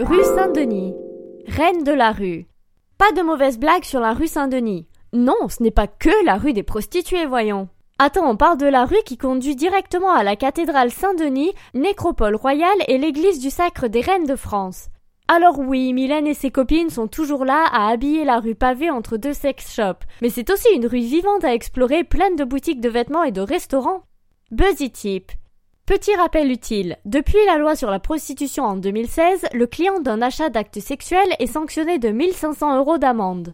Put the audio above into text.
Rue Saint-Denis. Reine de la rue. Pas de mauvaise blague sur la rue Saint-Denis. Non, ce n'est pas que la rue des prostituées, voyons. Attends, on parle de la rue qui conduit directement à la cathédrale Saint-Denis, nécropole royale et l'église du Sacre des Reines de France. Alors oui, Mylène et ses copines sont toujours là à habiller la rue pavée entre deux sex shops, mais c'est aussi une rue vivante à explorer pleine de boutiques de vêtements et de restaurants. Buzzy Tip. Petit rappel utile. Depuis la loi sur la prostitution en 2016, le client d'un achat d'actes sexuels est sanctionné de 1500 euros d'amende.